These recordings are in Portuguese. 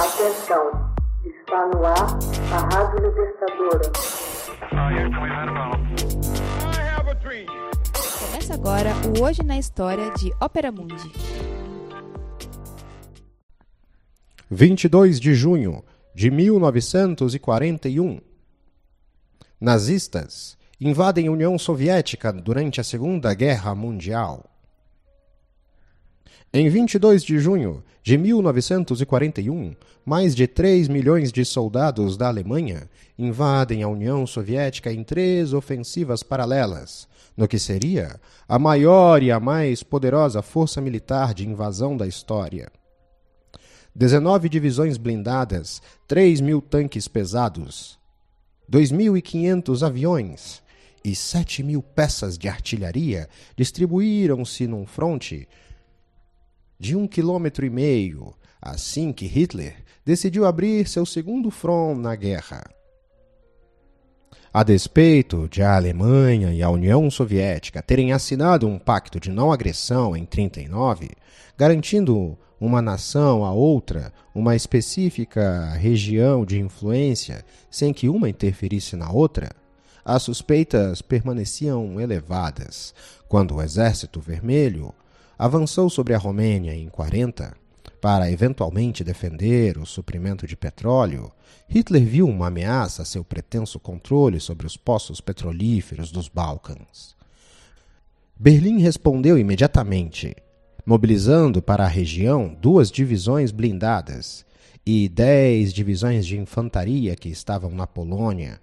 Atenção, está no ar a Rádio Libertadora. Começa agora o Hoje na História de Ópera Mundi. 22 de junho de 1941. Nazistas invadem a União Soviética durante a Segunda Guerra Mundial. Em 22 de junho de 1941, mais de 3 milhões de soldados da Alemanha invadem a União Soviética em três ofensivas paralelas, no que seria a maior e a mais poderosa força militar de invasão da história. 19 divisões blindadas, 3 mil tanques pesados, 2.500 aviões e 7 mil peças de artilharia distribuíram-se num fronte de um quilômetro e meio, assim que Hitler decidiu abrir seu segundo front na guerra. A despeito de a Alemanha e a União Soviética terem assinado um pacto de não agressão em 39, garantindo uma nação a outra uma específica região de influência sem que uma interferisse na outra, as suspeitas permaneciam elevadas quando o Exército Vermelho avançou sobre a Romênia em 40 para eventualmente defender o suprimento de petróleo, Hitler viu uma ameaça a seu pretenso controle sobre os poços petrolíferos dos Balcãs. Berlim respondeu imediatamente, mobilizando para a região duas divisões blindadas e dez divisões de infantaria que estavam na Polônia,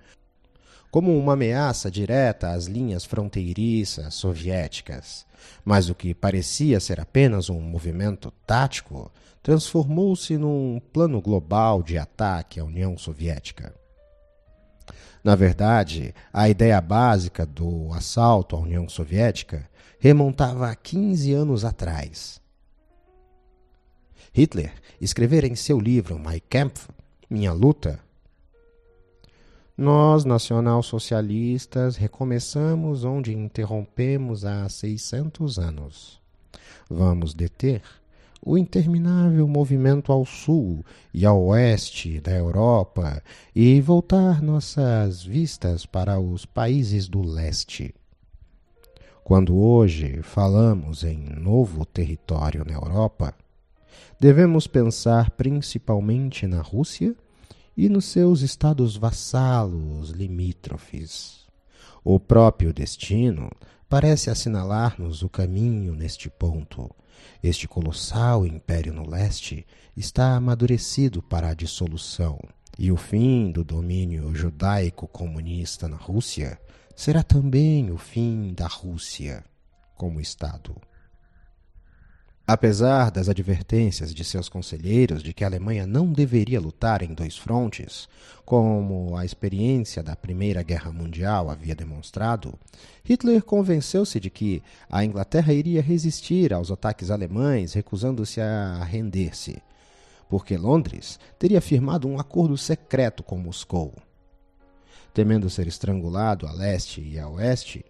como uma ameaça direta às linhas fronteiriças soviéticas. Mas o que parecia ser apenas um movimento tático transformou-se num plano global de ataque à União Soviética. Na verdade, a ideia básica do assalto à União Soviética remontava a 15 anos atrás. Hitler escrevera em seu livro Mein Kampf, Minha Luta, nós, nacional-socialistas, recomeçamos onde interrompemos há 600 anos. Vamos deter o interminável movimento ao sul e ao oeste da Europa e voltar nossas vistas para os países do leste. Quando hoje falamos em novo território na Europa, devemos pensar principalmente na Rússia e nos seus estados vassalos limítrofes. O próprio destino parece assinalar-nos o caminho neste ponto. Este colossal império no leste está amadurecido para a dissolução, e o fim do domínio judaico-comunista na Rússia será também o fim da Rússia como Estado. Apesar das advertências de seus conselheiros de que a Alemanha não deveria lutar em dois frontes, como a experiência da Primeira Guerra Mundial havia demonstrado, Hitler convenceu-se de que a Inglaterra iria resistir aos ataques alemães, recusando-se a render-se, porque Londres teria firmado um acordo secreto com Moscou. Temendo ser estrangulado a leste e a oeste,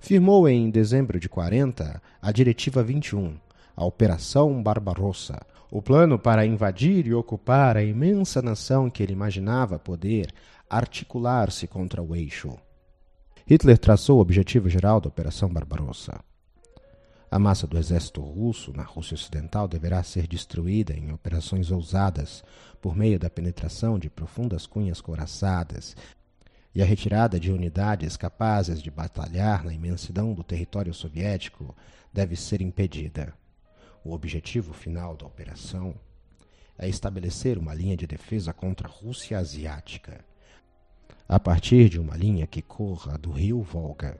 firmou em dezembro de 40 a Diretiva 21 a Operação Barbarossa, o plano para invadir e ocupar a imensa nação que ele imaginava poder articular-se contra o eixo. Hitler traçou o objetivo geral da Operação Barbarossa. A massa do exército russo na Rússia Ocidental deverá ser destruída em operações ousadas por meio da penetração de profundas cunhas coraçadas e a retirada de unidades capazes de batalhar na imensidão do território soviético deve ser impedida. O objetivo final da operação é estabelecer uma linha de defesa contra a Rússia Asiática, a partir de uma linha que corra do rio Volga.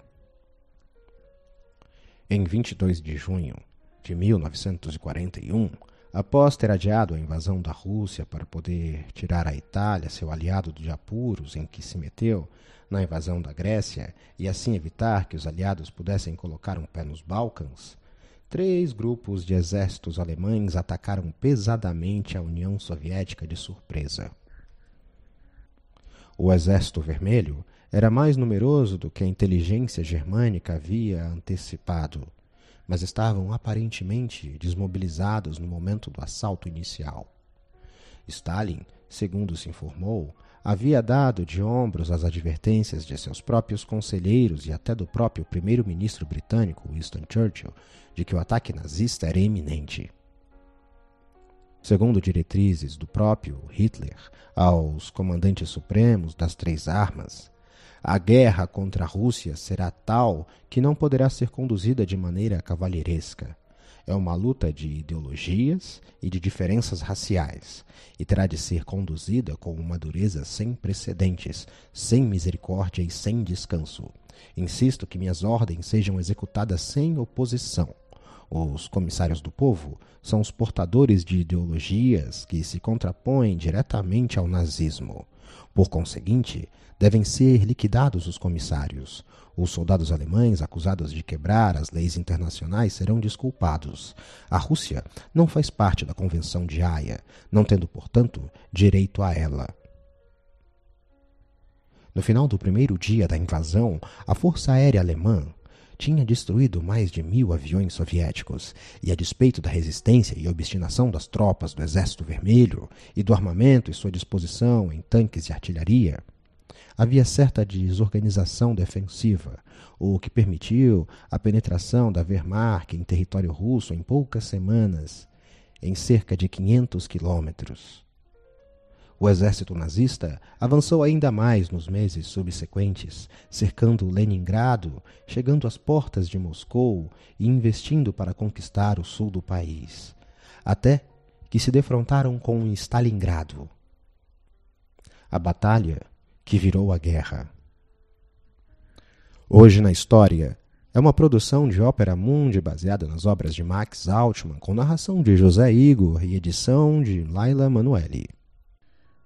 Em 22 de junho de 1941, após ter adiado a invasão da Rússia para poder tirar a Itália, seu aliado de apuros em que se meteu na invasão da Grécia, e assim evitar que os aliados pudessem colocar um pé nos Balcãs, três grupos de exércitos alemães atacaram pesadamente a União Soviética de surpresa. O Exército Vermelho era mais numeroso do que a inteligência germânica havia antecipado, mas estavam aparentemente desmobilizados no momento do assalto inicial. Stalin, segundo se informou, havia dado de ombros às advertências de seus próprios conselheiros e até do próprio primeiro-ministro britânico Winston Churchill de que o ataque nazista era iminente. Segundo diretrizes do próprio Hitler aos comandantes supremos das três armas, a guerra contra a Rússia será tal que não poderá ser conduzida de maneira cavalheiresca. É uma luta de ideologias e de diferenças raciais, e terá de ser conduzida com uma dureza sem precedentes, sem misericórdia e sem descanso. Insisto que minhas ordens sejam executadas sem oposição. Os comissários do povo são os portadores de ideologias que se contrapõem diretamente ao nazismo. Por conseguinte, devem ser liquidados os comissários. Os soldados alemães acusados de quebrar as leis internacionais serão desculpados. A Rússia não faz parte da Convenção de Haia, não tendo, portanto, direito a ela. No final do primeiro dia da invasão, a Força Aérea Alemã tinha destruído mais de mil aviões soviéticos, e a despeito da resistência e obstinação das tropas do Exército Vermelho e do armamento e sua disposição em tanques e artilharia, havia certa desorganização defensiva, o que permitiu a penetração da Wehrmacht em território russo em poucas semanas, em cerca de 500 quilômetros. O exército nazista avançou ainda mais nos meses subsequentes, cercando Leningrado, chegando às portas de Moscou e investindo para conquistar o sul do país, até que se defrontaram com Stalingrado. A batalha que virou a guerra. Hoje na história é uma produção de ópera mundi baseada nas obras de Max Altman, com narração de José Igor e edição de Laila Manuelli.